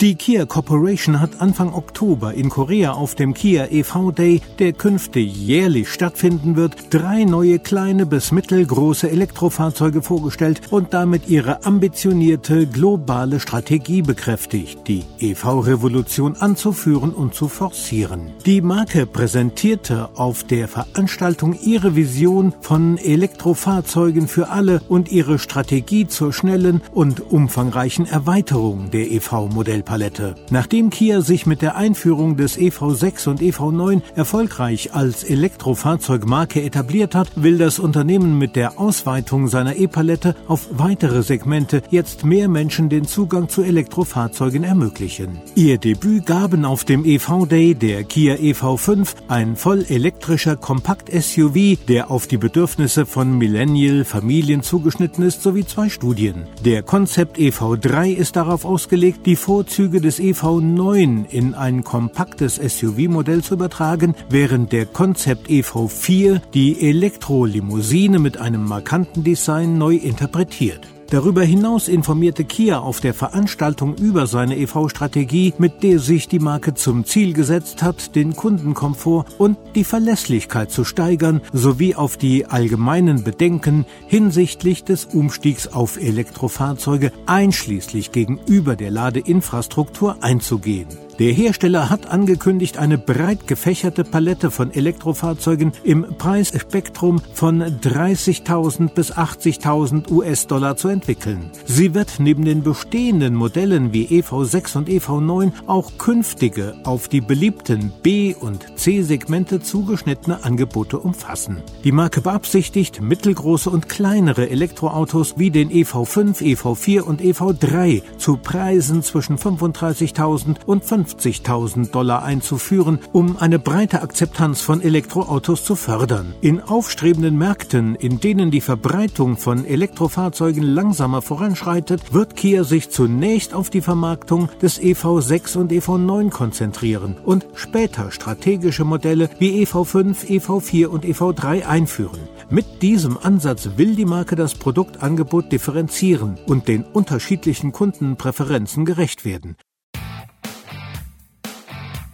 Die Kia Corporation hat Anfang Oktober in Korea auf dem Kia EV Day, der künftig jährlich stattfinden wird, drei neue kleine bis mittelgroße Elektrofahrzeuge vorgestellt und damit ihre ambitionierte globale Strategie bekräftigt, die EV-Revolution anzuführen und zu forcieren. Die Marke präsentierte auf der Veranstaltung ihre Vision von Elektrofahrzeugen für alle und ihre Strategie zur schnellen und umfangreichen Erweiterung der EV-Modelle Modellpalette. Nachdem Kia sich mit der Einführung des EV6 und EV9 erfolgreich als Elektrofahrzeugmarke etabliert hat, will das Unternehmen mit der Ausweitung seiner E-Palette auf weitere Segmente jetzt mehr Menschen den Zugang zu Elektrofahrzeugen ermöglichen. Ihr Debüt gaben auf dem EV Day der Kia EV5, ein voll elektrischer Kompakt-SUV, der auf die Bedürfnisse von Millennial-Familien zugeschnitten ist, sowie zwei Studien. Der Konzept EV3 ist darauf ausgelegt, die Vorzüge Vorzüge des EV9 in ein kompaktes SUV-Modell zu übertragen, während der Konzept EV4 die Elektrolimousine mit einem markanten Design neu interpretiert. Darüber hinaus informierte Kia auf der Veranstaltung über seine EV-Strategie, mit der sich die Marke zum Ziel gesetzt hat, den Kundenkomfort und die Verlässlichkeit zu steigern, sowie auf die allgemeinen Bedenken hinsichtlich des Umstiegs auf Elektrofahrzeuge einschließlich gegenüber der Ladeinfrastruktur einzugehen. Der Hersteller hat angekündigt, eine breit gefächerte Palette von Elektrofahrzeugen im Preisspektrum von 30.000 bis 80.000 US-Dollar zu entwickeln. Sie wird neben den bestehenden Modellen wie EV6 und EV9 auch künftige auf die beliebten B- und C-Segmente zugeschnittene Angebote umfassen. Die Marke beabsichtigt, mittelgroße und kleinere Elektroautos wie den EV5, EV4 und EV3 zu Preisen zwischen 35.000 und 50.000 Dollar einzuführen, um eine breite Akzeptanz von Elektroautos zu fördern. In aufstrebenden Märkten, in denen die Verbreitung von Elektrofahrzeugen langsamer voranschreitet, wird Kia sich zunächst auf die Vermarktung des EV6 und EV9 konzentrieren und später strategische Modelle wie EV5, EV4 und EV3 einführen. Mit diesem Ansatz will die Marke das Produktangebot differenzieren und den unterschiedlichen Kundenpräferenzen gerecht werden.